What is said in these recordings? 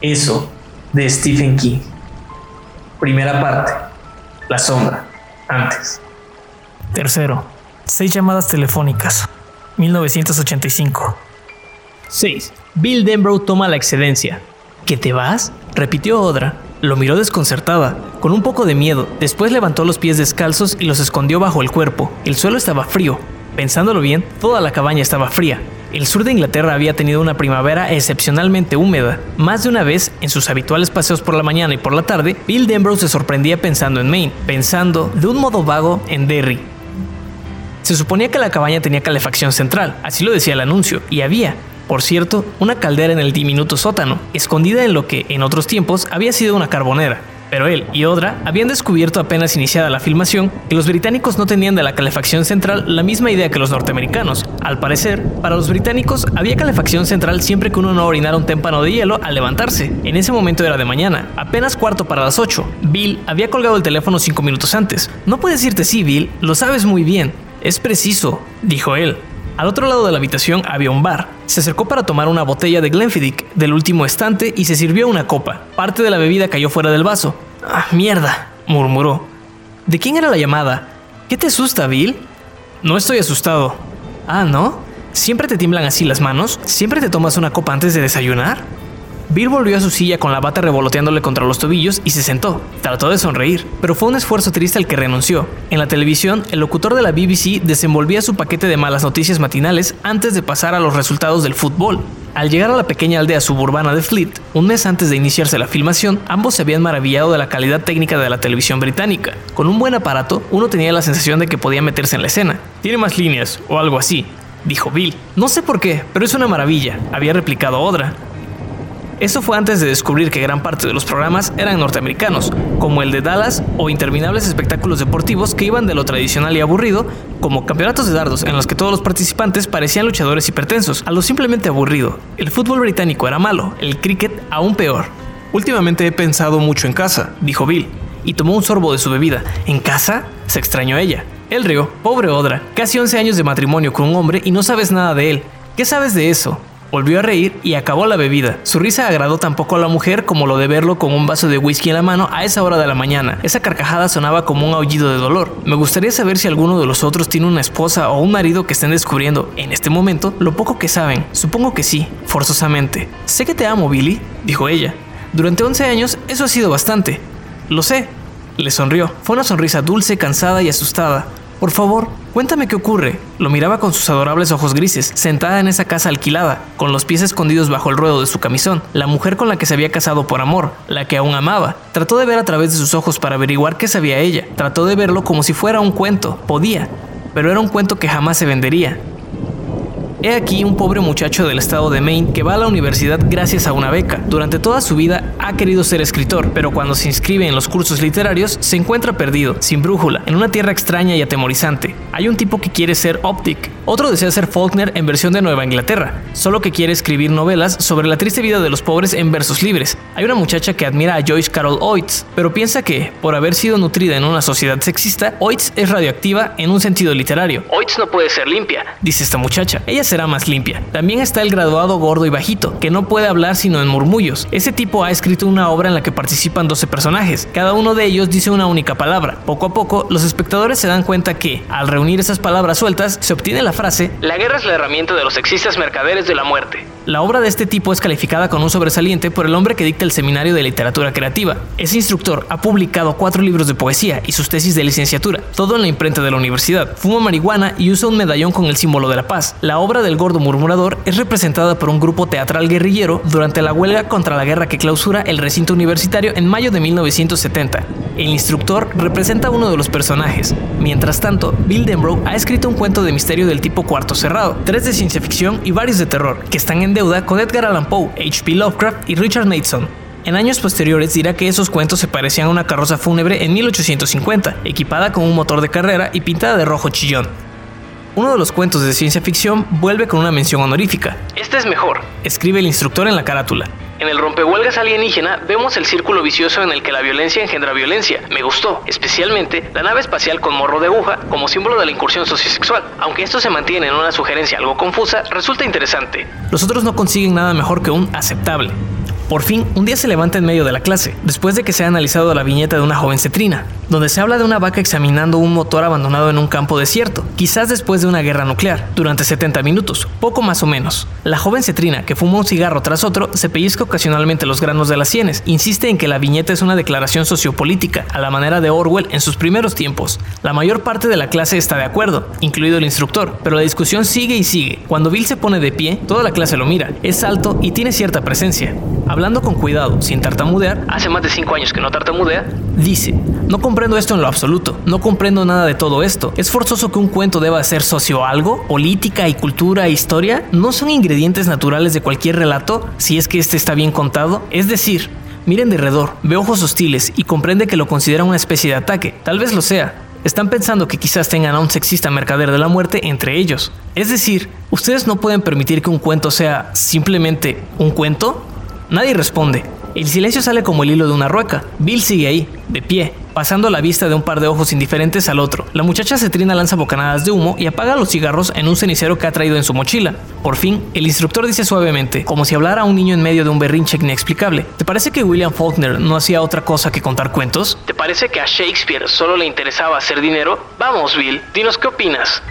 Eso de Stephen King. Primera parte. La sombra. Antes. Tercero. Seis llamadas telefónicas. 1985. 6. Bill Denbrough toma la excedencia. ¿Qué te vas? repitió Odra. Lo miró desconcertada, con un poco de miedo. Después levantó los pies descalzos y los escondió bajo el cuerpo. El suelo estaba frío. Pensándolo bien, toda la cabaña estaba fría. El sur de Inglaterra había tenido una primavera excepcionalmente húmeda. Más de una vez, en sus habituales paseos por la mañana y por la tarde, Bill Denbrough se sorprendía pensando en Maine, pensando, de un modo vago, en Derry. Se suponía que la cabaña tenía calefacción central, así lo decía el anuncio, y había, por cierto, una caldera en el diminuto sótano, escondida en lo que, en otros tiempos, había sido una carbonera. Pero él y Odra habían descubierto apenas iniciada la filmación que los británicos no tenían de la calefacción central la misma idea que los norteamericanos. Al parecer, para los británicos había calefacción central siempre que uno no orinara un témpano de hielo al levantarse. En ese momento era de mañana, apenas cuarto para las 8. Bill había colgado el teléfono cinco minutos antes. No puedes decirte sí, Bill, lo sabes muy bien. Es preciso, dijo él. Al otro lado de la habitación había un bar. Se acercó para tomar una botella de Glenfiddich del último estante y se sirvió una copa. Parte de la bebida cayó fuera del vaso. ¡Ah, mierda! murmuró. ¿De quién era la llamada? ¿Qué te asusta, Bill? No estoy asustado. Ah, ¿no? ¿Siempre te tiemblan así las manos? ¿Siempre te tomas una copa antes de desayunar? Bill volvió a su silla con la bata revoloteándole contra los tobillos y se sentó. Trató de sonreír, pero fue un esfuerzo triste al que renunció. En la televisión, el locutor de la BBC desenvolvía su paquete de malas noticias matinales antes de pasar a los resultados del fútbol. Al llegar a la pequeña aldea suburbana de Fleet, un mes antes de iniciarse la filmación, ambos se habían maravillado de la calidad técnica de la televisión británica. Con un buen aparato, uno tenía la sensación de que podía meterse en la escena. Tiene más líneas, o algo así, dijo Bill. No sé por qué, pero es una maravilla, había replicado Odra. Eso fue antes de descubrir que gran parte de los programas eran norteamericanos, como el de Dallas o interminables espectáculos deportivos que iban de lo tradicional y aburrido, como campeonatos de dardos en los que todos los participantes parecían luchadores hipertensos, a lo simplemente aburrido. El fútbol británico era malo, el cricket aún peor. Últimamente he pensado mucho en casa, dijo Bill, y tomó un sorbo de su bebida. ¿En casa? Se extrañó ella. Él rió, pobre Odra, casi 11 años de matrimonio con un hombre y no sabes nada de él. ¿Qué sabes de eso? Volvió a reír y acabó la bebida. Su risa agradó tampoco a la mujer como lo de verlo con un vaso de whisky en la mano a esa hora de la mañana. Esa carcajada sonaba como un aullido de dolor. Me gustaría saber si alguno de los otros tiene una esposa o un marido que estén descubriendo, en este momento, lo poco que saben. Supongo que sí, forzosamente. Sé que te amo, Billy, dijo ella. Durante 11 años eso ha sido bastante. Lo sé. Le sonrió. Fue una sonrisa dulce, cansada y asustada. Por favor, cuéntame qué ocurre. Lo miraba con sus adorables ojos grises, sentada en esa casa alquilada, con los pies escondidos bajo el ruedo de su camisón, la mujer con la que se había casado por amor, la que aún amaba. Trató de ver a través de sus ojos para averiguar qué sabía ella. Trató de verlo como si fuera un cuento. Podía, pero era un cuento que jamás se vendería. He aquí un pobre muchacho del estado de Maine que va a la universidad gracias a una beca. Durante toda su vida ha querido ser escritor, pero cuando se inscribe en los cursos literarios se encuentra perdido, sin brújula, en una tierra extraña y atemorizante. Hay un tipo que quiere ser Optic, otro desea ser Faulkner en versión de Nueva Inglaterra, solo que quiere escribir novelas sobre la triste vida de los pobres en versos libres. Hay una muchacha que admira a Joyce Carol Oates, pero piensa que, por haber sido nutrida en una sociedad sexista, Oates es radioactiva en un sentido literario. Oates no puede ser limpia, dice esta muchacha. Ella será más limpia. También está el graduado gordo y bajito, que no puede hablar sino en murmullos. Ese tipo ha escrito una obra en la que participan 12 personajes. Cada uno de ellos dice una única palabra. Poco a poco, los espectadores se dan cuenta que, al reunir esas palabras sueltas, se obtiene la frase La guerra es la herramienta de los sexistas mercaderes de la muerte. La obra de este tipo es calificada con un sobresaliente por el hombre que dicta el seminario de literatura creativa. Ese instructor ha publicado cuatro libros de poesía y sus tesis de licenciatura, todo en la imprenta de la universidad. Fuma marihuana y usa un medallón con el símbolo de la paz. La obra del gordo murmurador es representada por un grupo teatral guerrillero durante la huelga contra la guerra que clausura el recinto universitario en mayo de 1970. El instructor representa uno de los personajes. Mientras tanto, Bill Denbrough ha escrito un cuento de misterio del tipo cuarto cerrado, tres de ciencia ficción y varios de terror, que están en deuda con Edgar Allan Poe, H.P. Lovecraft y Richard Mason. En años posteriores dirá que esos cuentos se parecían a una carroza fúnebre en 1850, equipada con un motor de carrera y pintada de rojo chillón. Uno de los cuentos de ciencia ficción vuelve con una mención honorífica. Este es mejor, escribe el instructor en la carátula. En el rompehuelgas alienígena vemos el círculo vicioso en el que la violencia engendra violencia. Me gustó, especialmente la nave espacial con morro de aguja como símbolo de la incursión sociosexual. Aunque esto se mantiene en una sugerencia algo confusa, resulta interesante. Los otros no consiguen nada mejor que un aceptable. Por fin, un día se levanta en medio de la clase, después de que se ha analizado la viñeta de una joven cetrina, donde se habla de una vaca examinando un motor abandonado en un campo desierto, quizás después de una guerra nuclear, durante 70 minutos, poco más o menos. La joven cetrina, que fuma un cigarro tras otro, se pellizca ocasionalmente los granos de las sienes, insiste en que la viñeta es una declaración sociopolítica, a la manera de Orwell en sus primeros tiempos. La mayor parte de la clase está de acuerdo, incluido el instructor, pero la discusión sigue y sigue. Cuando Bill se pone de pie, toda la clase lo mira, es alto y tiene cierta presencia. Hablando con cuidado, sin tartamudear, hace más de 5 años que no tartamudea, dice, no comprendo esto en lo absoluto, no comprendo nada de todo esto. ¿Es forzoso que un cuento deba ser socio algo? ¿Política y cultura e historia? ¿No son ingredientes naturales de cualquier relato si es que este está bien contado? Es decir, miren de redor, ve ojos hostiles y comprende que lo considera una especie de ataque. Tal vez lo sea, están pensando que quizás tengan a un sexista mercader de la muerte entre ellos. Es decir, ustedes no pueden permitir que un cuento sea simplemente un cuento. Nadie responde. El silencio sale como el hilo de una rueca. Bill sigue ahí, de pie, pasando la vista de un par de ojos indiferentes al otro. La muchacha cetrina lanza bocanadas de humo y apaga los cigarros en un cenicero que ha traído en su mochila. Por fin, el instructor dice suavemente, como si hablara a un niño en medio de un berrinche inexplicable. ¿Te parece que William Faulkner no hacía otra cosa que contar cuentos? ¿Te parece que a Shakespeare solo le interesaba hacer dinero? Vamos, Bill, dinos qué opinas.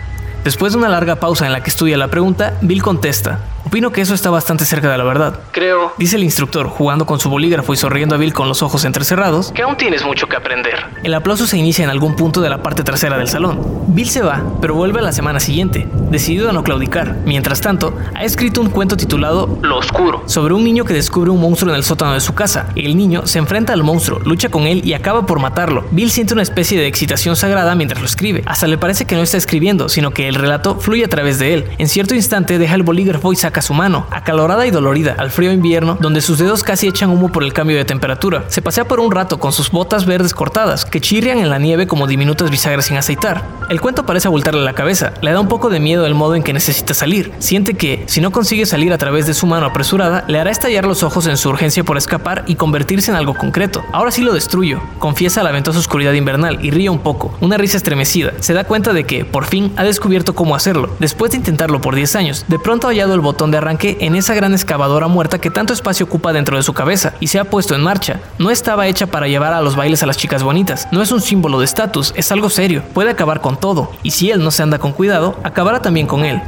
Después de una larga pausa en la que estudia la pregunta, Bill contesta, Opino que eso está bastante cerca de la verdad. Creo, dice el instructor, jugando con su bolígrafo y sonriendo a Bill con los ojos entrecerrados, que aún tienes mucho que aprender. El aplauso se inicia en algún punto de la parte trasera del salón. Bill se va, pero vuelve a la semana siguiente, decidido a no claudicar. Mientras tanto, ha escrito un cuento titulado Lo Oscuro, sobre un niño que descubre un monstruo en el sótano de su casa. El niño se enfrenta al monstruo, lucha con él y acaba por matarlo. Bill siente una especie de excitación sagrada mientras lo escribe. Hasta le parece que no está escribiendo, sino que el relato fluye a través de él. En cierto instante deja el bolígrafo y saca su mano, acalorada y dolorida, al frío invierno, donde sus dedos casi echan humo por el cambio de temperatura. Se pasea por un rato con sus botas verdes cortadas, que chirrian en la nieve como diminutas bisagras sin aceitar. El cuento parece abultarle la cabeza, le da un poco de miedo el modo en que necesita salir. Siente que, si no consigue salir a través de su mano apresurada, le hará estallar los ojos en su urgencia por escapar y convertirse en algo concreto. Ahora sí lo destruyo, confiesa la ventosa oscuridad invernal y ríe un poco, una risa estremecida. Se da cuenta de que, por fin, ha descubierto cómo hacerlo. Después de intentarlo por 10 años, de pronto ha hallado el botón de arranque en esa gran excavadora muerta que tanto espacio ocupa dentro de su cabeza y se ha puesto en marcha. No estaba hecha para llevar a los bailes a las chicas bonitas, no es un símbolo de estatus, es algo serio, puede acabar con todo, y si él no se anda con cuidado, acabará también con él.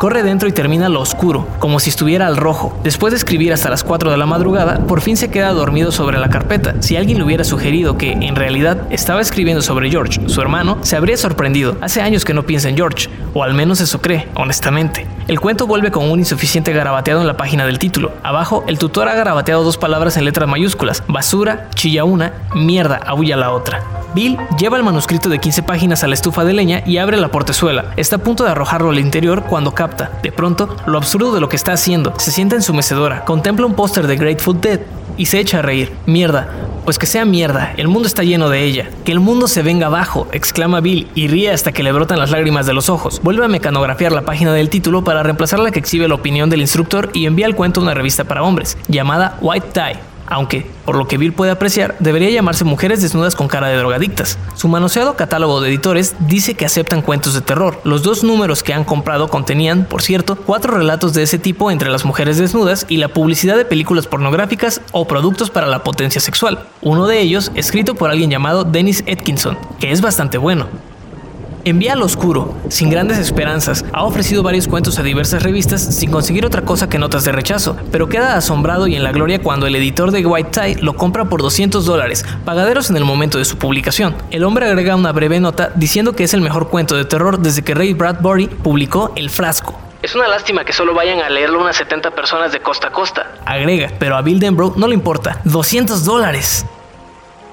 Corre dentro y termina lo oscuro, como si estuviera al rojo. Después de escribir hasta las 4 de la madrugada, por fin se queda dormido sobre la carpeta. Si alguien le hubiera sugerido que, en realidad, estaba escribiendo sobre George, su hermano, se habría sorprendido. Hace años que no piensa en George, o al menos eso cree, honestamente. El cuento vuelve con un insuficiente garabateado en la página del título. Abajo, el tutor ha garabateado dos palabras en letras mayúsculas. Basura, chilla una, mierda, aúlla la otra. Bill lleva el manuscrito de 15 páginas a la estufa de leña y abre la portezuela. Está a punto de arrojarlo al interior cuando capta, de pronto, lo absurdo de lo que está haciendo. Se sienta en su mecedora, contempla un póster de Grateful Dead y se echa a reír. Mierda, pues que sea mierda, el mundo está lleno de ella. Que el mundo se venga abajo, exclama Bill y ríe hasta que le brotan las lágrimas de los ojos. Vuelve a mecanografiar la página del título para reemplazar la que exhibe la opinión del instructor y envía el cuento a una revista para hombres, llamada White Tie aunque, por lo que Bill puede apreciar, debería llamarse Mujeres desnudas con cara de drogadictas. Su manoseado catálogo de editores dice que aceptan cuentos de terror. Los dos números que han comprado contenían, por cierto, cuatro relatos de ese tipo entre las mujeres desnudas y la publicidad de películas pornográficas o productos para la potencia sexual. Uno de ellos, escrito por alguien llamado Dennis Atkinson, que es bastante bueno. Envía al oscuro, sin grandes esperanzas, ha ofrecido varios cuentos a diversas revistas sin conseguir otra cosa que notas de rechazo, pero queda asombrado y en la gloria cuando el editor de White Tie lo compra por 200 dólares, pagaderos en el momento de su publicación. El hombre agrega una breve nota diciendo que es el mejor cuento de terror desde que Ray Bradbury publicó El Frasco. Es una lástima que solo vayan a leerlo unas 70 personas de costa a costa. Agrega, pero a Bill Denbrough no le importa. ¡200 dólares!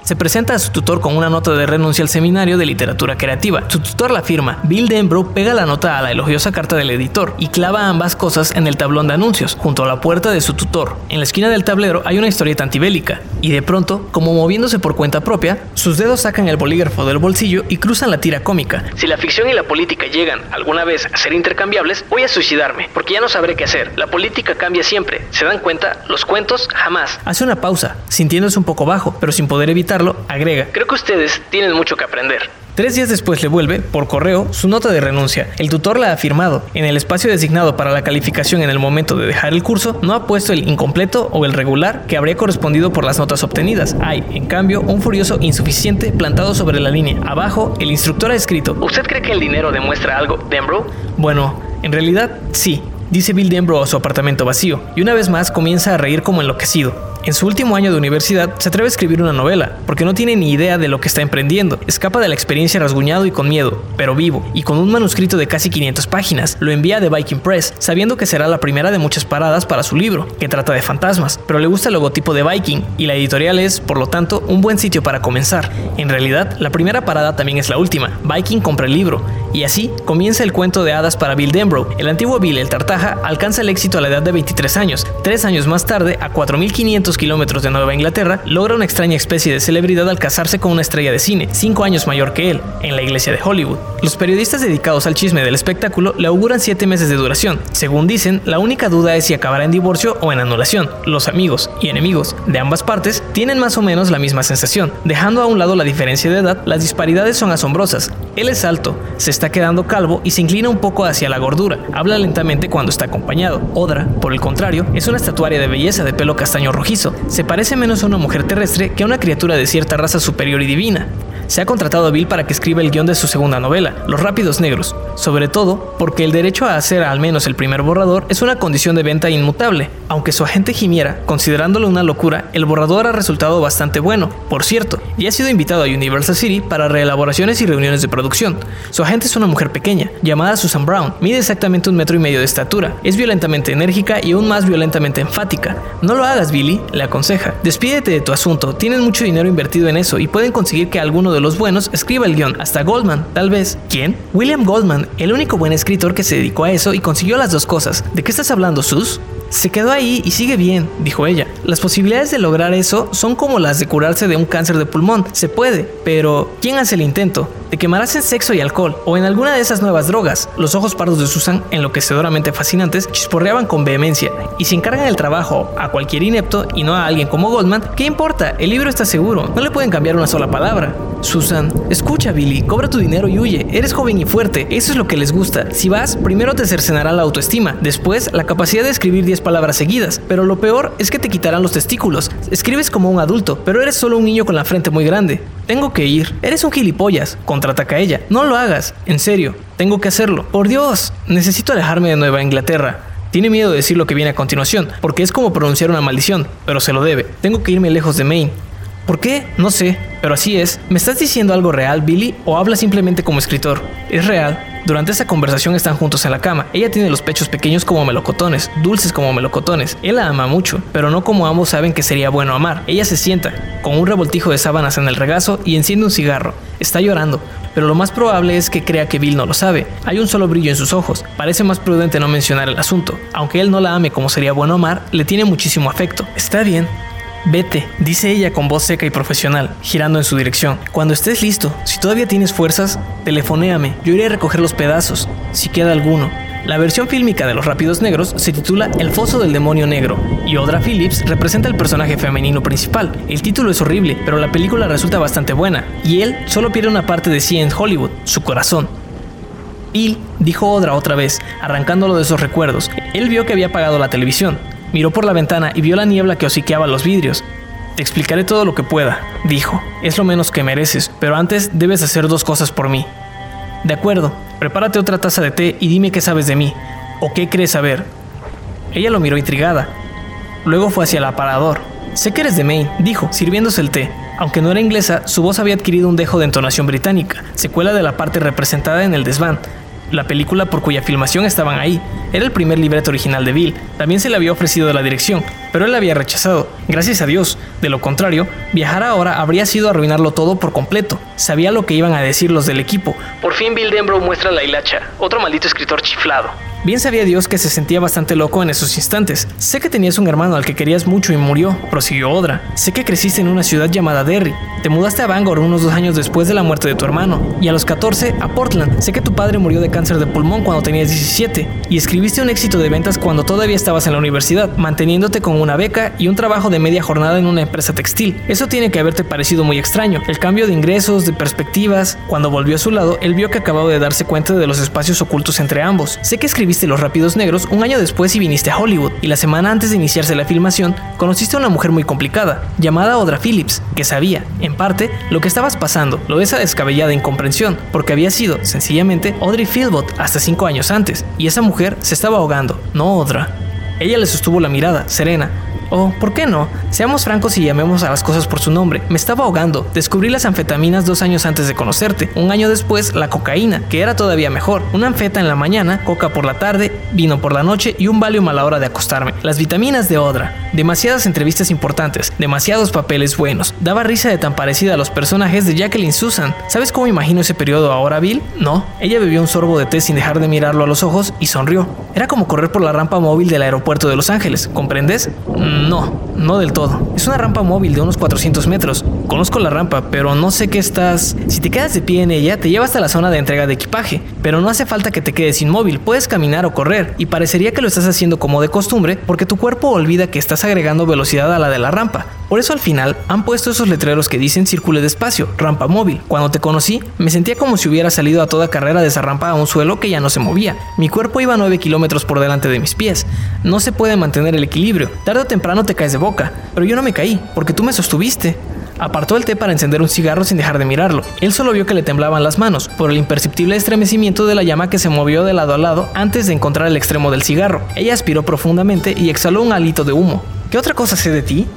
Se presenta a su tutor con una nota de renuncia al seminario de literatura creativa. Su tutor la firma. Bill Denbrough pega la nota a la elogiosa carta del editor y clava ambas cosas en el tablón de anuncios, junto a la puerta de su tutor. En la esquina del tablero hay una historieta antibélica, y de pronto, como moviéndose por cuenta propia, sus dedos sacan el bolígrafo del bolsillo y cruzan la tira cómica. Si la ficción y la política llegan alguna vez a ser intercambiables, voy a suicidarme, porque ya no sabré qué hacer. La política cambia siempre. ¿Se dan cuenta? Los cuentos jamás. Hace una pausa, sintiéndose un poco bajo, pero sin poder evitar agrega, creo que ustedes tienen mucho que aprender. Tres días después le vuelve, por correo, su nota de renuncia. El tutor la ha firmado. En el espacio designado para la calificación en el momento de dejar el curso, no ha puesto el incompleto o el regular que habría correspondido por las notas obtenidas. Hay, en cambio, un furioso insuficiente plantado sobre la línea. Abajo, el instructor ha escrito: ¿Usted cree que el dinero demuestra algo, Denbrough? Bueno, en realidad, sí. Dice Bill Denbrough a su apartamento vacío, y una vez más comienza a reír como enloquecido. En su último año de universidad se atreve a escribir una novela, porque no tiene ni idea de lo que está emprendiendo. Escapa de la experiencia rasguñado y con miedo, pero vivo, y con un manuscrito de casi 500 páginas. Lo envía de Viking Press, sabiendo que será la primera de muchas paradas para su libro, que trata de fantasmas, pero le gusta el logotipo de Viking, y la editorial es, por lo tanto, un buen sitio para comenzar. En realidad, la primera parada también es la última. Viking compra el libro, y así comienza el cuento de hadas para Bill Denbrough. El antiguo Bill el Tartaja alcanza el éxito a la edad de 23 años. Tres años más tarde, a 4500 kilómetros de Nueva Inglaterra, logra una extraña especie de celebridad al casarse con una estrella de cine, cinco años mayor que él, en la iglesia de Hollywood. Los periodistas dedicados al chisme del espectáculo le auguran siete meses de duración. Según dicen, la única duda es si acabará en divorcio o en anulación. Los amigos y enemigos de ambas partes tienen más o menos la misma sensación. Dejando a un lado la diferencia de edad, las disparidades son asombrosas. Él es alto, se está quedando calvo y se inclina un poco hacia la gordura. Habla lentamente cuando está acompañado. Odra, por el contrario, es una estatuaria de belleza de pelo castaño rojizo. Se parece menos a una mujer terrestre que a una criatura de cierta raza superior y divina se ha contratado a Bill para que escriba el guion de su segunda novela, Los Rápidos Negros, sobre todo porque el derecho a hacer al menos el primer borrador es una condición de venta inmutable. Aunque su agente gimiera, considerándolo una locura, el borrador ha resultado bastante bueno, por cierto, y ha sido invitado a Universal City para reelaboraciones y reuniones de producción. Su agente es una mujer pequeña, llamada Susan Brown, mide exactamente un metro y medio de estatura, es violentamente enérgica y aún más violentamente enfática. No lo hagas, Billy, le aconseja. Despídete de tu asunto, tienes mucho dinero invertido en eso y pueden conseguir que alguno de los buenos escriba el guion, hasta Goldman, tal vez. ¿Quién? William Goldman, el único buen escritor que se dedicó a eso y consiguió las dos cosas. ¿De qué estás hablando, Sus? Se quedó ahí y sigue bien, dijo ella. Las posibilidades de lograr eso son como las de curarse de un cáncer de pulmón. Se puede, pero ¿quién hace el intento? Te quemarás en sexo y alcohol, o en alguna de esas nuevas drogas. Los ojos pardos de Susan, enloquecedoramente fascinantes, chisporreaban con vehemencia, y si encargan el trabajo a cualquier inepto y no a alguien como Goldman, ¿qué importa? El libro está seguro, no le pueden cambiar una sola palabra. Susan, escucha Billy, cobra tu dinero y huye. Eres joven y fuerte, eso es lo que les gusta. Si vas, primero te cercenará la autoestima, después la capacidad de escribir 10 palabras seguidas, pero lo peor es que te quitarán los testículos. Escribes como un adulto, pero eres solo un niño con la frente muy grande. Tengo que ir. Eres un gilipollas, contraataca ella. No lo hagas, en serio, tengo que hacerlo. Por Dios, necesito alejarme de Nueva Inglaterra. Tiene miedo de decir lo que viene a continuación, porque es como pronunciar una maldición, pero se lo debe. Tengo que irme lejos de Maine. ¿Por qué? No sé, pero así es. ¿Me estás diciendo algo real, Billy, o hablas simplemente como escritor? Es real. Durante esa conversación están juntos en la cama. Ella tiene los pechos pequeños como melocotones, dulces como melocotones. Él la ama mucho, pero no como ambos saben que sería bueno amar. Ella se sienta, con un revoltijo de sábanas en el regazo y enciende un cigarro. Está llorando, pero lo más probable es que crea que Bill no lo sabe. Hay un solo brillo en sus ojos. Parece más prudente no mencionar el asunto. Aunque él no la ame como sería bueno amar, le tiene muchísimo afecto. Está bien, Vete, dice ella con voz seca y profesional, girando en su dirección. Cuando estés listo, si todavía tienes fuerzas, telefonéame, yo iré a recoger los pedazos, si queda alguno. La versión fílmica de Los Rápidos Negros se titula El Foso del Demonio Negro y Odra Phillips representa el personaje femenino principal. El título es horrible, pero la película resulta bastante buena y él solo pierde una parte de sí en Hollywood, su corazón. Bill, dijo Odra otra vez, arrancándolo de esos recuerdos. Él vio que había apagado la televisión. Miró por la ventana y vio la niebla que hociqueaba los vidrios. Te explicaré todo lo que pueda, dijo. Es lo menos que mereces, pero antes debes hacer dos cosas por mí. De acuerdo, prepárate otra taza de té y dime qué sabes de mí, o qué crees saber. Ella lo miró intrigada. Luego fue hacia el aparador. Sé que eres de Maine, dijo, sirviéndose el té. Aunque no era inglesa, su voz había adquirido un dejo de entonación británica, secuela de la parte representada en el desván, la película por cuya filmación estaban ahí. Era el primer libreto original de Bill. También se le había ofrecido la dirección, pero él la había rechazado. Gracias a Dios. De lo contrario, viajar ahora habría sido arruinarlo todo por completo. Sabía lo que iban a decir los del equipo. Por fin Bill Denbrough muestra la hilacha, otro maldito escritor chiflado. Bien sabía Dios que se sentía bastante loco en esos instantes. Sé que tenías un hermano al que querías mucho y murió, prosiguió Odra. Sé que creciste en una ciudad llamada Derry. Te mudaste a Bangor unos dos años después de la muerte de tu hermano. Y a los 14 a Portland. Sé que tu padre murió de cáncer de pulmón cuando tenías 17. Y escribiste un éxito de ventas cuando todavía estabas en la universidad, manteniéndote con una beca y un trabajo de media jornada en una empresa textil. Eso tiene que haberte parecido muy extraño. El cambio de ingresos, de perspectivas. Cuando volvió a su lado, él vio que acababa de darse cuenta de los espacios ocultos entre ambos. Sé que escribiste Los Rápidos Negros un año después y viniste a Hollywood. Y la semana antes de iniciarse la filmación, conociste a una mujer muy complicada, llamada Audra Phillips, que sabía, en parte, lo que estabas pasando, lo de esa descabellada incomprensión, porque había sido, sencillamente, Audrey Philbot hasta cinco años antes, y esa mujer se estaba ahogando, no Audra. Ella le sostuvo la mirada, serena, o, ¿por qué no? Seamos francos y llamemos a las cosas por su nombre. Me estaba ahogando. Descubrí las anfetaminas dos años antes de conocerte. Un año después, la cocaína, que era todavía mejor. Una anfeta en la mañana, coca por la tarde, vino por la noche y un valium a la hora de acostarme. Las vitaminas de Odra. Demasiadas entrevistas importantes, demasiados papeles buenos. Daba risa de tan parecida a los personajes de Jacqueline Susan. ¿Sabes cómo imagino ese periodo ahora, Bill? No. Ella bebió un sorbo de té sin dejar de mirarlo a los ojos y sonrió. Era como correr por la rampa móvil del aeropuerto de Los Ángeles, ¿comprendes? No, no del todo. Es una rampa móvil de unos 400 metros. Conozco la rampa, pero no sé qué estás... Si te quedas de pie en ella, te lleva hasta la zona de entrega de equipaje, pero no hace falta que te quedes inmóvil, puedes caminar o correr, y parecería que lo estás haciendo como de costumbre porque tu cuerpo olvida que estás agregando velocidad a la de la rampa. Por eso al final han puesto esos letreros que dicen circule despacio, rampa móvil. Cuando te conocí, me sentía como si hubiera salido a toda carrera de esa rampa a un suelo que ya no se movía. Mi cuerpo iba 9 kilómetros por delante de mis pies. No se puede mantener el equilibrio. Tarde o temprano te caes de boca. Pero yo no me caí, porque tú me sostuviste. Apartó el té para encender un cigarro sin dejar de mirarlo. Él solo vio que le temblaban las manos, por el imperceptible estremecimiento de la llama que se movió de lado a lado antes de encontrar el extremo del cigarro. Ella aspiró profundamente y exhaló un alito de humo. ¿Qué otra cosa sé de ti?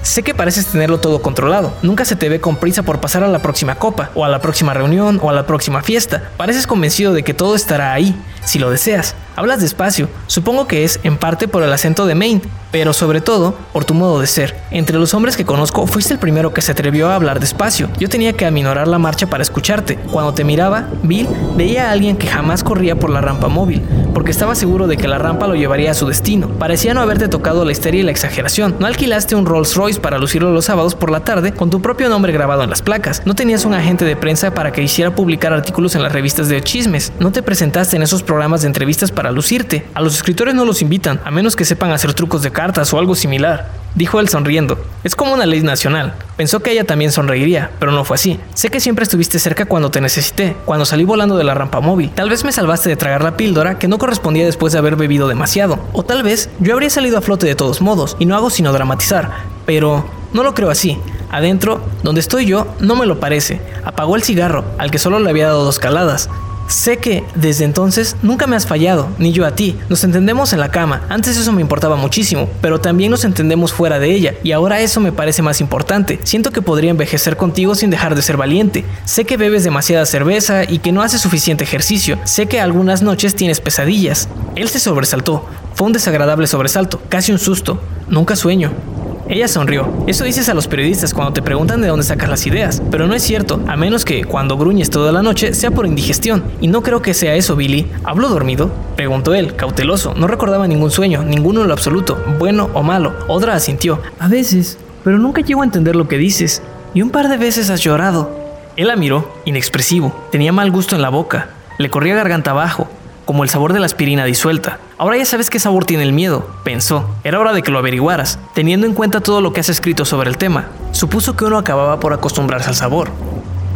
Sé que pareces tenerlo todo controlado. Nunca se te ve con prisa por pasar a la próxima copa, o a la próxima reunión, o a la próxima fiesta. Pareces convencido de que todo estará ahí, si lo deseas. Hablas despacio, supongo que es en parte por el acento de Maine, pero sobre todo por tu modo de ser. Entre los hombres que conozco, fuiste el primero que se atrevió a hablar despacio. Yo tenía que aminorar la marcha para escucharte. Cuando te miraba, Bill veía a alguien que jamás corría por la rampa móvil, porque estaba seguro de que la rampa lo llevaría a su destino. Parecía no haberte tocado la histeria y la exageración. No alquilaste un Rolls Royce para lucirlo los sábados por la tarde con tu propio nombre grabado en las placas. No tenías un agente de prensa para que hiciera publicar artículos en las revistas de chismes. No te presentaste en esos programas de entrevistas para lucirte. A los escritores no los invitan, a menos que sepan hacer trucos de cartas o algo similar. Dijo él sonriendo. Es como una ley nacional. Pensó que ella también sonreiría, pero no fue así. Sé que siempre estuviste cerca cuando te necesité, cuando salí volando de la rampa móvil. Tal vez me salvaste de tragar la píldora que no correspondía después de haber bebido demasiado. O tal vez yo habría salido a flote de todos modos, y no hago sino dramatizar. Pero no lo creo así. Adentro, donde estoy yo, no me lo parece. Apagó el cigarro, al que solo le había dado dos caladas. Sé que desde entonces nunca me has fallado, ni yo a ti. Nos entendemos en la cama. Antes eso me importaba muchísimo, pero también nos entendemos fuera de ella, y ahora eso me parece más importante. Siento que podría envejecer contigo sin dejar de ser valiente. Sé que bebes demasiada cerveza y que no haces suficiente ejercicio. Sé que algunas noches tienes pesadillas. Él se sobresaltó. Fue un desagradable sobresalto, casi un susto. Nunca sueño. Ella sonrió. Eso dices a los periodistas cuando te preguntan de dónde sacas las ideas, pero no es cierto, a menos que cuando gruñes toda la noche sea por indigestión. Y no creo que sea eso, Billy. ¿Hablo dormido? Preguntó él, cauteloso. No recordaba ningún sueño, ninguno en lo absoluto, bueno o malo. Odra asintió. A veces, pero nunca llego a entender lo que dices. Y un par de veces has llorado. Él la miró, inexpresivo. Tenía mal gusto en la boca. Le corría garganta abajo, como el sabor de la aspirina disuelta. Ahora ya sabes qué sabor tiene el miedo, pensó. Era hora de que lo averiguaras, teniendo en cuenta todo lo que has escrito sobre el tema. Supuso que uno acababa por acostumbrarse al sabor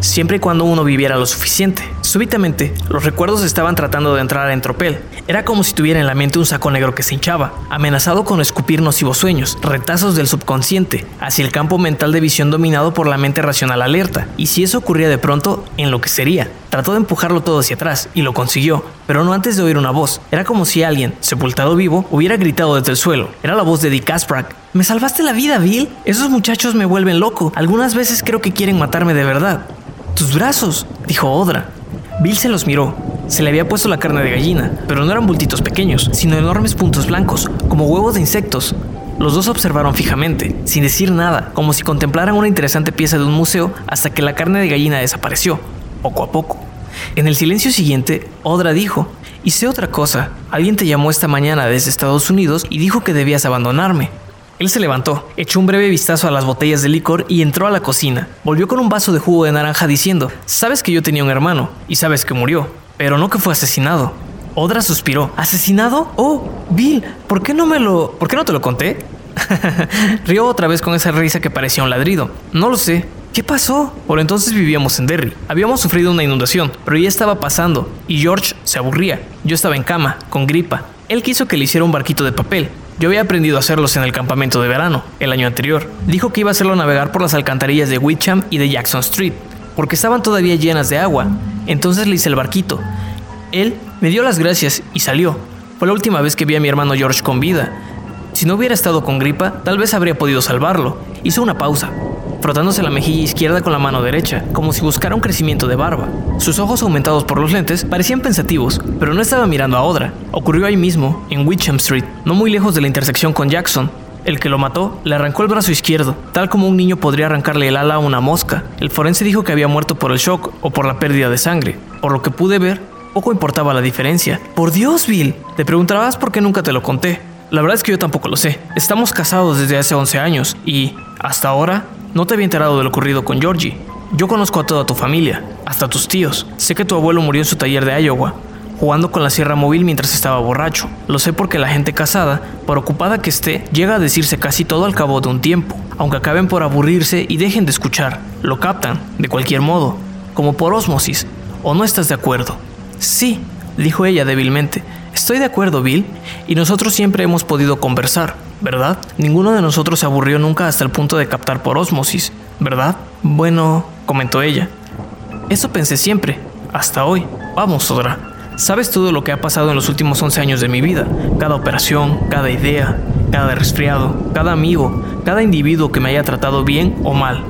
siempre y cuando uno viviera lo suficiente. Súbitamente, los recuerdos estaban tratando de entrar en tropel. Era como si tuviera en la mente un saco negro que se hinchaba, amenazado con escupir nocivos sueños, retazos del subconsciente, hacia el campo mental de visión dominado por la mente racional alerta. Y si eso ocurría de pronto, en lo que sería. Trató de empujarlo todo hacia atrás, y lo consiguió, pero no antes de oír una voz. Era como si alguien, sepultado vivo, hubiera gritado desde el suelo. Era la voz de Dick Asprak. Me salvaste la vida, Bill. Esos muchachos me vuelven loco. Algunas veces creo que quieren matarme de verdad. Tus brazos, dijo Odra. Bill se los miró. Se le había puesto la carne de gallina, pero no eran bultitos pequeños, sino enormes puntos blancos, como huevos de insectos. Los dos observaron fijamente, sin decir nada, como si contemplaran una interesante pieza de un museo hasta que la carne de gallina desapareció, poco a poco. En el silencio siguiente, Odra dijo, Y otra cosa, alguien te llamó esta mañana desde Estados Unidos y dijo que debías abandonarme. Él se levantó, echó un breve vistazo a las botellas de licor y entró a la cocina. Volvió con un vaso de jugo de naranja diciendo, sabes que yo tenía un hermano y sabes que murió, pero no que fue asesinado. Odra suspiró. ¿Asesinado? Oh, Bill, ¿por qué no me lo... ¿Por qué no te lo conté? Rió otra vez con esa risa que parecía un ladrido. No lo sé. ¿Qué pasó? Por entonces vivíamos en Derry. Habíamos sufrido una inundación, pero ya estaba pasando y George se aburría. Yo estaba en cama, con gripa. Él quiso que le hiciera un barquito de papel. Yo había aprendido a hacerlos en el campamento de verano, el año anterior. Dijo que iba a hacerlo navegar por las alcantarillas de Witcham y de Jackson Street, porque estaban todavía llenas de agua. Entonces le hice el barquito. Él me dio las gracias y salió. Fue la última vez que vi a mi hermano George con vida. Si no hubiera estado con gripa, tal vez habría podido salvarlo. Hizo una pausa, frotándose la mejilla izquierda con la mano derecha, como si buscara un crecimiento de barba. Sus ojos aumentados por los lentes parecían pensativos, pero no estaba mirando a Odra. Ocurrió ahí mismo, en Witcham Street, no muy lejos de la intersección con Jackson. El que lo mató le arrancó el brazo izquierdo, tal como un niño podría arrancarle el ala a una mosca. El forense dijo que había muerto por el shock o por la pérdida de sangre. Por lo que pude ver, poco importaba la diferencia. Por Dios, Bill. Te preguntarás por qué nunca te lo conté. La verdad es que yo tampoco lo sé. Estamos casados desde hace 11 años y, hasta ahora, no te había enterado de lo ocurrido con Georgie. Yo conozco a toda tu familia, hasta tus tíos. Sé que tu abuelo murió en su taller de Iowa, jugando con la sierra móvil mientras estaba borracho. Lo sé porque la gente casada, por ocupada que esté, llega a decirse casi todo al cabo de un tiempo, aunque acaben por aburrirse y dejen de escuchar. Lo captan, de cualquier modo, como por ósmosis. ¿O no estás de acuerdo? Sí, dijo ella débilmente. Estoy de acuerdo, Bill, y nosotros siempre hemos podido conversar, ¿verdad? Ninguno de nosotros se aburrió nunca hasta el punto de captar por ósmosis, ¿verdad? Bueno, comentó ella. Eso pensé siempre, hasta hoy. Vamos, Sodra. Sabes todo lo que ha pasado en los últimos 11 años de mi vida. Cada operación, cada idea, cada resfriado, cada amigo, cada individuo que me haya tratado bien o mal.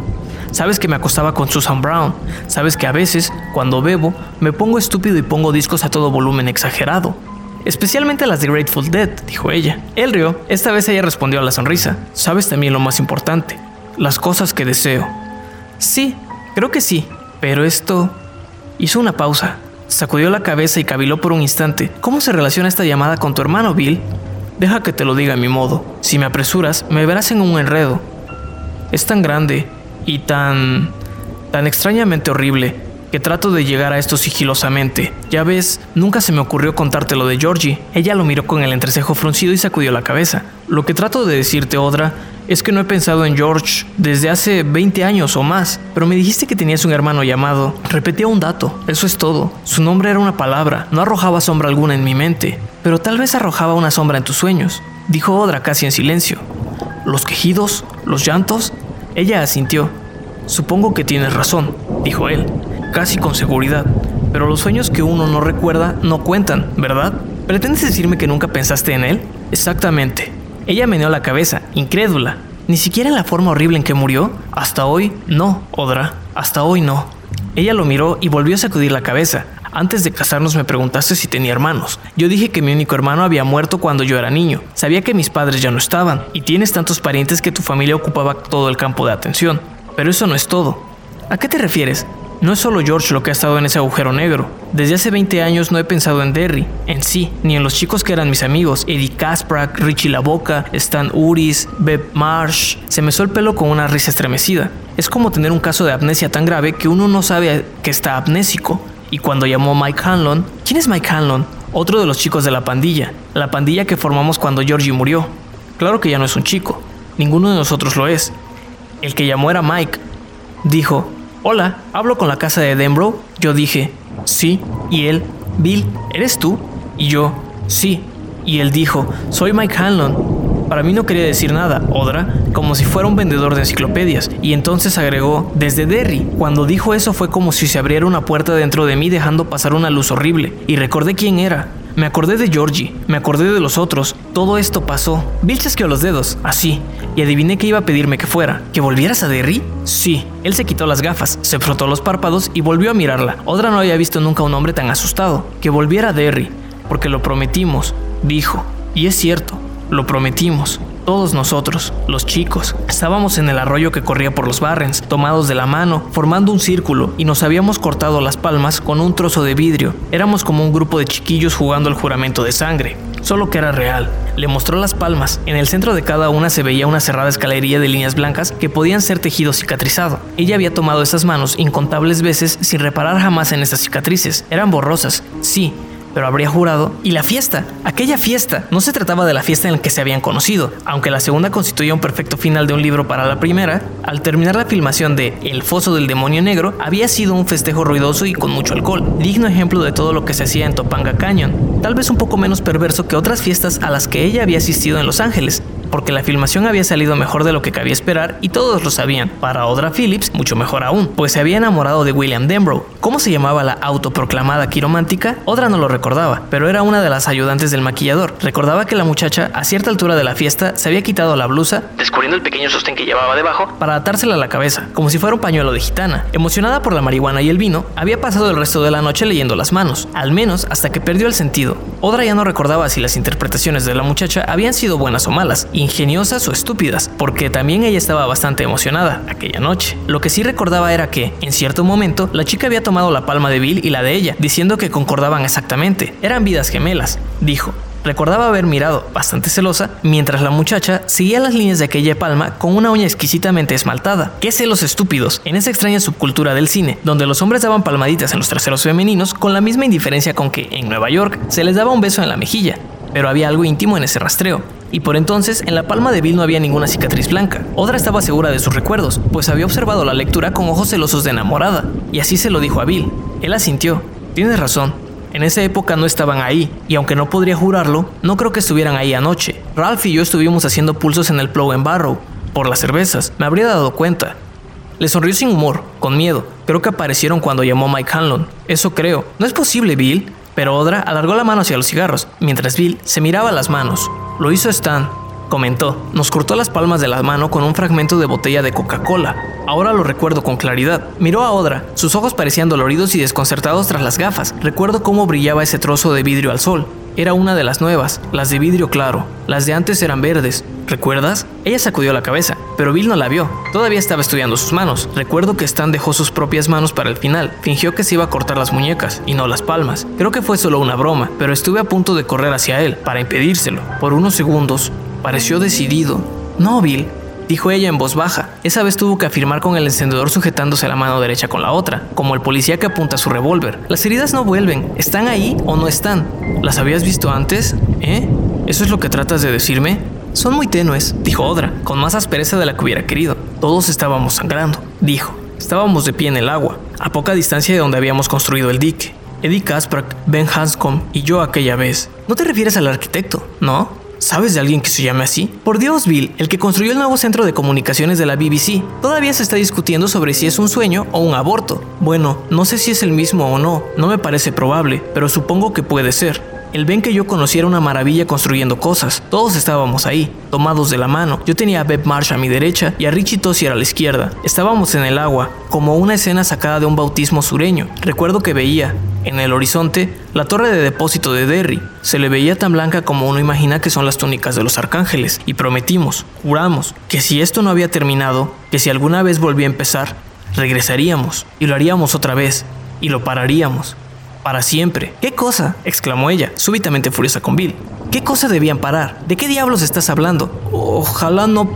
Sabes que me acostaba con Susan Brown. Sabes que a veces, cuando bebo, me pongo estúpido y pongo discos a todo volumen exagerado. Especialmente las de Grateful Dead, dijo ella. Él rió. Esta vez ella respondió a la sonrisa. Sabes también lo más importante. Las cosas que deseo. Sí, creo que sí. Pero esto... Hizo una pausa. Sacudió la cabeza y caviló por un instante. ¿Cómo se relaciona esta llamada con tu hermano, Bill? Deja que te lo diga a mi modo. Si me apresuras, me verás en un enredo. Es tan grande y tan... tan extrañamente horrible que trato de llegar a esto sigilosamente. Ya ves, nunca se me ocurrió contarte lo de Georgie. Ella lo miró con el entrecejo fruncido y sacudió la cabeza. Lo que trato de decirte, Odra, es que no he pensado en George desde hace 20 años o más, pero me dijiste que tenías un hermano llamado. Repetía un dato, eso es todo. Su nombre era una palabra, no arrojaba sombra alguna en mi mente, pero tal vez arrojaba una sombra en tus sueños, dijo Odra casi en silencio. Los quejidos, los llantos, ella asintió. Supongo que tienes razón, dijo él, casi con seguridad. Pero los sueños que uno no recuerda no cuentan, ¿verdad? ¿Pretendes decirme que nunca pensaste en él? Exactamente. Ella meneó la cabeza, incrédula. ¿Ni siquiera en la forma horrible en que murió? Hasta hoy, no, Odra. Hasta hoy no. Ella lo miró y volvió a sacudir la cabeza. Antes de casarnos me preguntaste si tenía hermanos. Yo dije que mi único hermano había muerto cuando yo era niño. Sabía que mis padres ya no estaban. Y tienes tantos parientes que tu familia ocupaba todo el campo de atención. Pero eso no es todo. ¿A qué te refieres? No es solo George lo que ha estado en ese agujero negro. Desde hace 20 años no he pensado en Derry, en sí, ni en los chicos que eran mis amigos, Eddie Kasprak, Richie Laboca, Stan Uris, Beb Marsh. Se me el pelo con una risa estremecida. Es como tener un caso de amnesia tan grave que uno no sabe que está amnésico. Y cuando llamó Mike Hanlon, ¿quién es Mike Hanlon? Otro de los chicos de la pandilla, la pandilla que formamos cuando Georgie murió. Claro que ya no es un chico, ninguno de nosotros lo es. El que llamó era Mike. Dijo, hola, hablo con la casa de Denbro. Yo dije, sí. Y él, Bill, ¿eres tú? Y yo, sí. Y él dijo, soy Mike Hanlon. Para mí no quería decir nada, Odra, como si fuera un vendedor de enciclopedias. Y entonces agregó, desde Derry. Cuando dijo eso fue como si se abriera una puerta dentro de mí dejando pasar una luz horrible. Y recordé quién era. Me acordé de Georgie, me acordé de los otros. Todo esto pasó. Bill chasqueó los dedos, así, y adiviné que iba a pedirme que fuera. ¿Que volvieras a Derry? Sí. Él se quitó las gafas, se frotó los párpados y volvió a mirarla. Odra no había visto nunca a un hombre tan asustado. Que volviera a Derry, porque lo prometimos, dijo. Y es cierto, lo prometimos. Todos nosotros, los chicos, estábamos en el arroyo que corría por los barrens, tomados de la mano, formando un círculo, y nos habíamos cortado las palmas con un trozo de vidrio. Éramos como un grupo de chiquillos jugando el juramento de sangre, solo que era real. Le mostró las palmas. En el centro de cada una se veía una cerrada escalería de líneas blancas que podían ser tejido cicatrizado. Ella había tomado esas manos incontables veces sin reparar jamás en esas cicatrices. Eran borrosas, sí, pero habría jurado. Y la fiesta, aquella fiesta, no se trataba de la fiesta en la que se habían conocido, aunque la segunda constituía un perfecto final de un libro para la primera, al terminar la filmación de El foso del demonio negro, había sido un festejo ruidoso y con mucho alcohol, digno ejemplo de todo lo que se hacía en Topanga Canyon, tal vez un poco menos perverso que otras fiestas a las que ella había asistido en Los Ángeles, porque la filmación había salido mejor de lo que cabía esperar y todos lo sabían. Para Odra Phillips, mucho mejor aún, pues se había enamorado de William Denbrough. ¿Cómo se llamaba la autoproclamada quiromántica? Odra no lo recordaba, pero era una de las ayudantes del maquillador. Recordaba que la muchacha, a cierta altura de la fiesta, se había quitado la blusa, descubriendo el pequeño sostén que llevaba debajo, para atársela a la cabeza, como si fuera un pañuelo de gitana. Emocionada por la marihuana y el vino, había pasado el resto de la noche leyendo las manos, al menos hasta que perdió el sentido. Odra ya no recordaba si las interpretaciones de la muchacha habían sido buenas o malas, ingeniosas o estúpidas, porque también ella estaba bastante emocionada aquella noche. Lo que sí recordaba era que, en cierto momento, la chica había tomado la palma de Bill y la de ella, diciendo que concordaban exactamente. Eran vidas gemelas, dijo. Recordaba haber mirado, bastante celosa, mientras la muchacha seguía las líneas de aquella palma con una uña exquisitamente esmaltada. ¡Qué celos estúpidos! En esa extraña subcultura del cine, donde los hombres daban palmaditas en los traseros femeninos con la misma indiferencia con que, en Nueva York, se les daba un beso en la mejilla. Pero había algo íntimo en ese rastreo y por entonces en la palma de Bill no había ninguna cicatriz blanca. Odra estaba segura de sus recuerdos, pues había observado la lectura con ojos celosos de enamorada, y así se lo dijo a Bill. Él asintió. Tienes razón, en esa época no estaban ahí, y aunque no podría jurarlo, no creo que estuvieran ahí anoche. Ralph y yo estuvimos haciendo pulsos en el Plow en Barrow, por las cervezas, me habría dado cuenta. Le sonrió sin humor, con miedo. Creo que aparecieron cuando llamó Mike Hanlon. Eso creo. No es posible, Bill. Pero Odra alargó la mano hacia los cigarros, mientras Bill se miraba las manos. Lo hizo Stan, comentó. Nos cortó las palmas de la mano con un fragmento de botella de Coca-Cola. Ahora lo recuerdo con claridad. Miró a Odra. Sus ojos parecían doloridos y desconcertados tras las gafas. Recuerdo cómo brillaba ese trozo de vidrio al sol. Era una de las nuevas, las de vidrio claro. Las de antes eran verdes. ¿Recuerdas? Ella sacudió la cabeza, pero Bill no la vio. Todavía estaba estudiando sus manos. Recuerdo que Stan dejó sus propias manos para el final. Fingió que se iba a cortar las muñecas y no las palmas. Creo que fue solo una broma, pero estuve a punto de correr hacia él para impedírselo. Por unos segundos, pareció decidido. No, Bill, dijo ella en voz baja. Esa vez tuvo que afirmar con el encendedor sujetándose la mano derecha con la otra, como el policía que apunta su revólver. Las heridas no vuelven, ¿están ahí o no están? ¿Las habías visto antes? ¿Eh? ¿Eso es lo que tratas de decirme? Son muy tenues, dijo Odra, con más aspereza de la que hubiera querido. Todos estábamos sangrando, dijo. Estábamos de pie en el agua, a poca distancia de donde habíamos construido el dique. Eddie Kasprak, Ben Hanscom y yo aquella vez. No te refieres al arquitecto, ¿no? ¿Sabes de alguien que se llame así? Por Dios, Bill, el que construyó el nuevo centro de comunicaciones de la BBC. Todavía se está discutiendo sobre si es un sueño o un aborto. Bueno, no sé si es el mismo o no, no me parece probable, pero supongo que puede ser. El Ben que yo conocí era una maravilla construyendo cosas. Todos estábamos ahí, tomados de la mano. Yo tenía a Beb Marsh a mi derecha y a Richie Tossier a la izquierda. Estábamos en el agua, como una escena sacada de un bautismo sureño. Recuerdo que veía, en el horizonte, la torre de depósito de Derry. Se le veía tan blanca como uno imagina que son las túnicas de los arcángeles. Y prometimos, juramos, que si esto no había terminado, que si alguna vez volvía a empezar, regresaríamos y lo haríamos otra vez y lo pararíamos. Para siempre. ¿Qué cosa? exclamó ella, súbitamente furiosa con Bill. ¿Qué cosa debían parar? ¿De qué diablos estás hablando? Ojalá no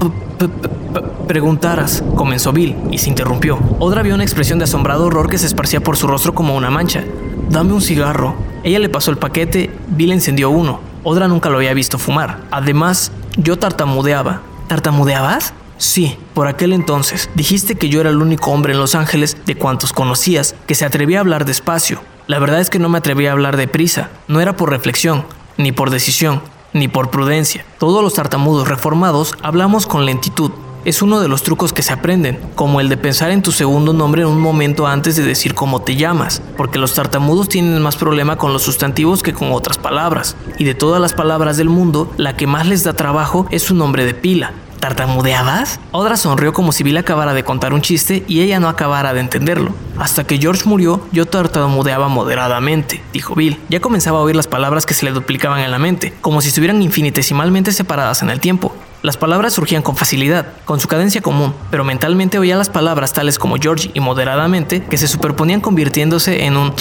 preguntaras, comenzó Bill y se interrumpió. Odra vio una expresión de asombrado horror que se esparcía por su rostro como una mancha. Dame un cigarro. Ella le pasó el paquete, Bill encendió uno. Odra nunca lo había visto fumar. Además, yo tartamudeaba. ¿Tartamudeabas? Sí, por aquel entonces dijiste que yo era el único hombre en Los Ángeles de cuantos conocías que se atrevía a hablar despacio. La verdad es que no me atreví a hablar deprisa. No era por reflexión, ni por decisión, ni por prudencia. Todos los tartamudos reformados hablamos con lentitud, es uno de los trucos que se aprenden, como el de pensar en tu segundo nombre un momento antes de decir cómo te llamas, porque los tartamudos tienen más problema con los sustantivos que con otras palabras, y de todas las palabras del mundo, la que más les da trabajo es su nombre de pila. ¿Tartamudeabas? Odra sonrió como si Bill acabara de contar un chiste y ella no acabara de entenderlo. Hasta que George murió, yo tartamudeaba moderadamente, dijo Bill. Ya comenzaba a oír las palabras que se le duplicaban en la mente, como si estuvieran infinitesimalmente separadas en el tiempo. Las palabras surgían con facilidad, con su cadencia común, pero mentalmente oía las palabras tales como Georgie y moderadamente que se superponían convirtiéndose en un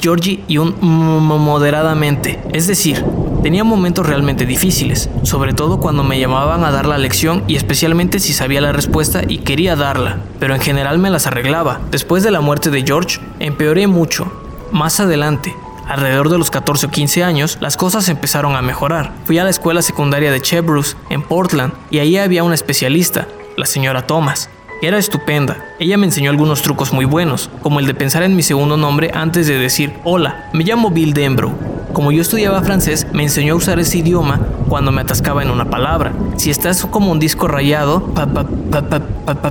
Georgie y un moderadamente. Es decir, tenía momentos realmente difíciles, sobre todo cuando me llamaban a dar la lección y especialmente si sabía la respuesta y quería darla, pero en general me las arreglaba. Después de la muerte de George, empeoré mucho. Más adelante, Alrededor de los 14 o 15 años, las cosas empezaron a mejorar. Fui a la escuela secundaria de Chebrus, en Portland, y ahí había una especialista, la señora Thomas. Era estupenda. Ella me enseñó algunos trucos muy buenos, como el de pensar en mi segundo nombre antes de decir hola, me llamo Bill Denbrough. Como yo estudiaba francés, me enseñó a usar ese idioma cuando me atascaba en una palabra. Si estás como un disco rayado,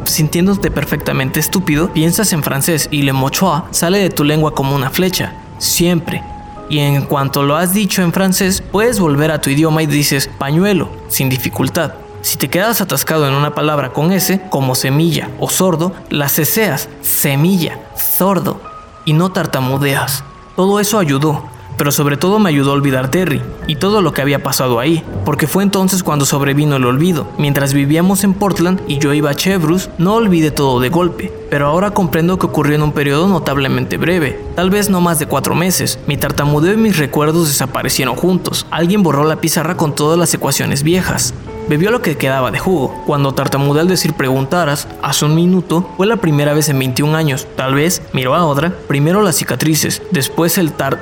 sintiéndote perfectamente estúpido, piensas en francés y le mochoa sale de tu lengua como una flecha siempre. Y en cuanto lo has dicho en francés, puedes volver a tu idioma y dices pañuelo, sin dificultad. Si te quedas atascado en una palabra con S, como semilla o sordo, la ceseas, semilla, sordo, y no tartamudeas. Todo eso ayudó, pero sobre todo me ayudó a olvidar Terry y todo lo que había pasado ahí, porque fue entonces cuando sobrevino el olvido. Mientras vivíamos en Portland y yo iba a Chevrus, no olvidé todo de golpe, pero ahora comprendo que ocurrió en un periodo notablemente breve, tal vez no más de cuatro meses. Mi tartamudeo y mis recuerdos desaparecieron juntos. Alguien borró la pizarra con todas las ecuaciones viejas. Bebió lo que quedaba de jugo. Cuando tartamudeé al decir preguntaras, hace un minuto, fue la primera vez en 21 años. Tal vez, miró a otra, primero las cicatrices, después el tar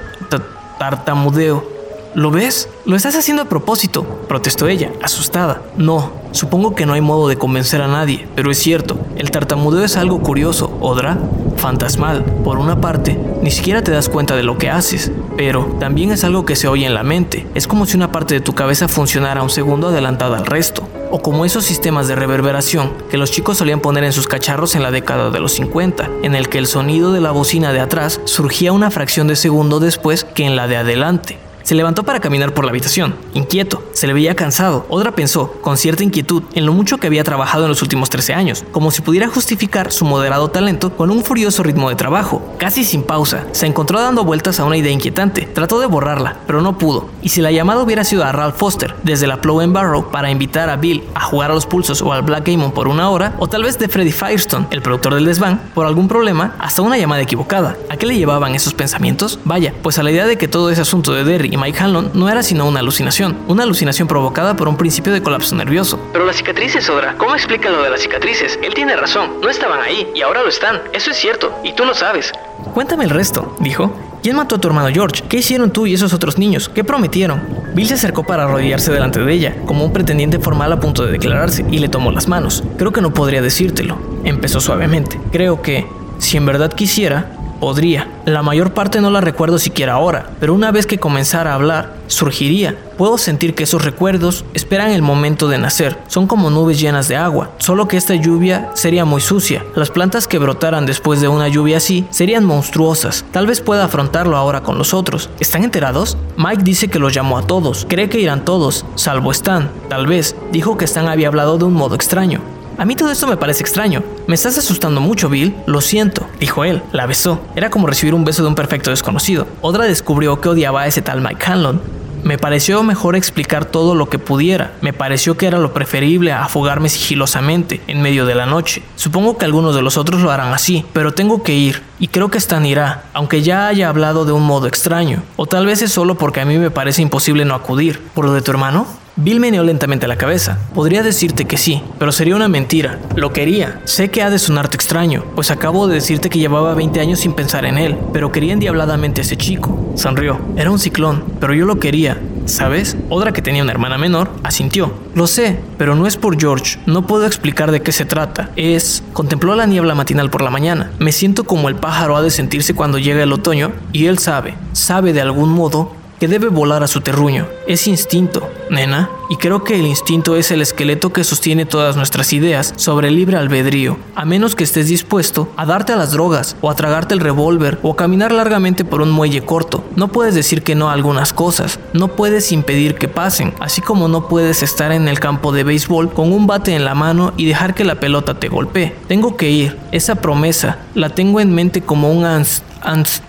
tartamudeo. ¿Lo ves? Lo estás haciendo a propósito, protestó ella, asustada. No, supongo que no hay modo de convencer a nadie, pero es cierto, el tartamudeo es algo curioso, Odra, fantasmal. Por una parte, ni siquiera te das cuenta de lo que haces, pero también es algo que se oye en la mente. Es como si una parte de tu cabeza funcionara un segundo adelantada al resto o como esos sistemas de reverberación que los chicos solían poner en sus cacharros en la década de los 50, en el que el sonido de la bocina de atrás surgía una fracción de segundo después que en la de adelante. Se levantó para caminar por la habitación, inquieto, se le veía cansado. Odra pensó, con cierta inquietud, en lo mucho que había trabajado en los últimos 13 años, como si pudiera justificar su moderado talento con un furioso ritmo de trabajo. Casi sin pausa, se encontró dando vueltas a una idea inquietante. Trató de borrarla, pero no pudo. Y si la llamada hubiera sido a Ralph Foster desde la Plow Barrow para invitar a Bill a jugar a los pulsos o al Black Gammon por una hora, o tal vez de Freddy Firestone, el productor del desván, por algún problema, hasta una llamada equivocada. ¿A qué le llevaban esos pensamientos? Vaya, pues a la idea de que todo ese asunto de Derry Mike Hanlon no era sino una alucinación, una alucinación provocada por un principio de colapso nervioso. Pero las cicatrices, Odra, ¿cómo explica lo de las cicatrices? Él tiene razón, no estaban ahí y ahora lo están, eso es cierto, y tú lo sabes. Cuéntame el resto, dijo. ¿Quién mató a tu hermano George? ¿Qué hicieron tú y esos otros niños? ¿Qué prometieron? Bill se acercó para arrodillarse delante de ella, como un pretendiente formal a punto de declararse, y le tomó las manos. Creo que no podría decírtelo. Empezó suavemente. Creo que, si en verdad quisiera, Podría. La mayor parte no la recuerdo siquiera ahora, pero una vez que comenzara a hablar, surgiría. Puedo sentir que esos recuerdos esperan el momento de nacer. Son como nubes llenas de agua, solo que esta lluvia sería muy sucia. Las plantas que brotaran después de una lluvia así serían monstruosas. Tal vez pueda afrontarlo ahora con los otros. ¿Están enterados? Mike dice que los llamó a todos. Cree que irán todos, salvo Stan. Tal vez. Dijo que Stan había hablado de un modo extraño. A mí todo esto me parece extraño. Me estás asustando mucho, Bill. Lo siento, dijo él. La besó. Era como recibir un beso de un perfecto desconocido. Odra descubrió que odiaba a ese tal Mike Hanlon. Me pareció mejor explicar todo lo que pudiera. Me pareció que era lo preferible a afogarme sigilosamente en medio de la noche. Supongo que algunos de los otros lo harán así, pero tengo que ir. Y creo que Stan irá, aunque ya haya hablado de un modo extraño. O tal vez es solo porque a mí me parece imposible no acudir. ¿Por lo de tu hermano? Bill meneó lentamente la cabeza. Podría decirte que sí, pero sería una mentira. Lo quería. Sé que ha de sonarte extraño, pues acabo de decirte que llevaba 20 años sin pensar en él, pero quería endiabladamente a ese chico. Sonrió. Era un ciclón, pero yo lo quería. ¿Sabes? Otra que tenía una hermana menor asintió. Lo sé, pero no es por George. No puedo explicar de qué se trata. Es... Contempló la niebla matinal por la mañana. Me siento como el pájaro ha de sentirse cuando llega el otoño y él sabe, sabe de algún modo que debe volar a su terruño. Es instinto, nena, y creo que el instinto es el esqueleto que sostiene todas nuestras ideas sobre el libre albedrío, a menos que estés dispuesto a darte a las drogas, o a tragarte el revólver, o a caminar largamente por un muelle corto. No puedes decir que no a algunas cosas, no puedes impedir que pasen, así como no puedes estar en el campo de béisbol con un bate en la mano y dejar que la pelota te golpee. Tengo que ir, esa promesa la tengo en mente como un ans, ans,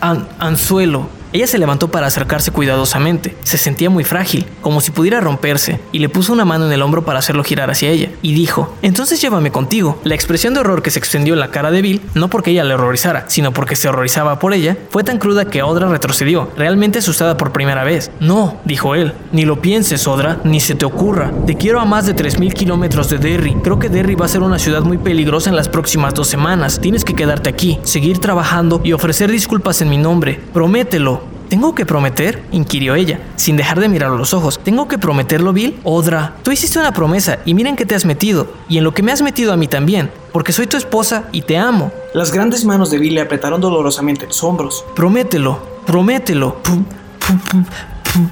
ans, anzuelo Ella se levantó para acercarse cuidadosamente. Se sentía muy frágil, como si pudiera romperse, y le puso una mano en el hombro para hacerlo girar hacia ella, y dijo, entonces llévame contigo. La expresión de horror que se extendió en la cara de Bill, no porque ella le horrorizara, sino porque se horrorizaba por ella, fue tan cruda que Odra retrocedió, realmente asustada por primera vez. No, dijo él, ni lo pienses, Odra, ni se te ocurra. Te quiero a más de 3.000 kilómetros de Derry. Creo que Derry va a ser una ciudad muy peligrosa en las próximas dos semanas. Tienes que quedarte aquí, seguir trabajando y ofrecer disculpas en mi nombre. Promételo. ¿Tengo que prometer? inquirió ella, sin dejar de mirar a los ojos. ¿Tengo que prometerlo, Bill? Odra, tú hiciste una promesa y miren que te has metido, y en lo que me has metido a mí también, porque soy tu esposa y te amo. Las grandes manos de Bill le apretaron dolorosamente los hombros. Promételo, promételo. Pum, pum, pum,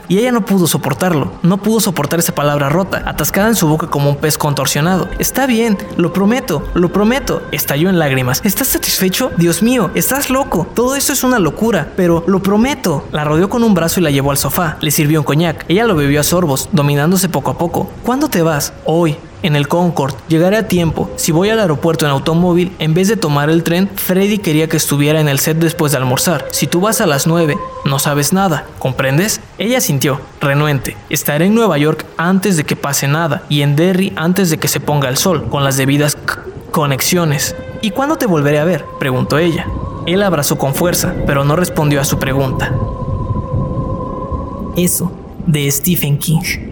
y ella no pudo soportarlo, no pudo soportar esa palabra rota, atascada en su boca como un pez contorsionado. Está bien, lo prometo, lo prometo. Estalló en lágrimas. ¿Estás satisfecho? Dios mío, estás loco. Todo eso es una locura, pero lo prometo. La rodeó con un brazo y la llevó al sofá. Le sirvió un coñac. Ella lo bebió a sorbos, dominándose poco a poco. ¿Cuándo te vas? Hoy en el Concord. Llegaré a tiempo. Si voy al aeropuerto en automóvil, en vez de tomar el tren, Freddy quería que estuviera en el set después de almorzar. Si tú vas a las 9, no sabes nada, ¿comprendes? Ella sintió, renuente. Estaré en Nueva York antes de que pase nada y en Derry antes de que se ponga el sol, con las debidas conexiones. ¿Y cuándo te volveré a ver? preguntó ella. Él abrazó con fuerza, pero no respondió a su pregunta. Eso, de Stephen King.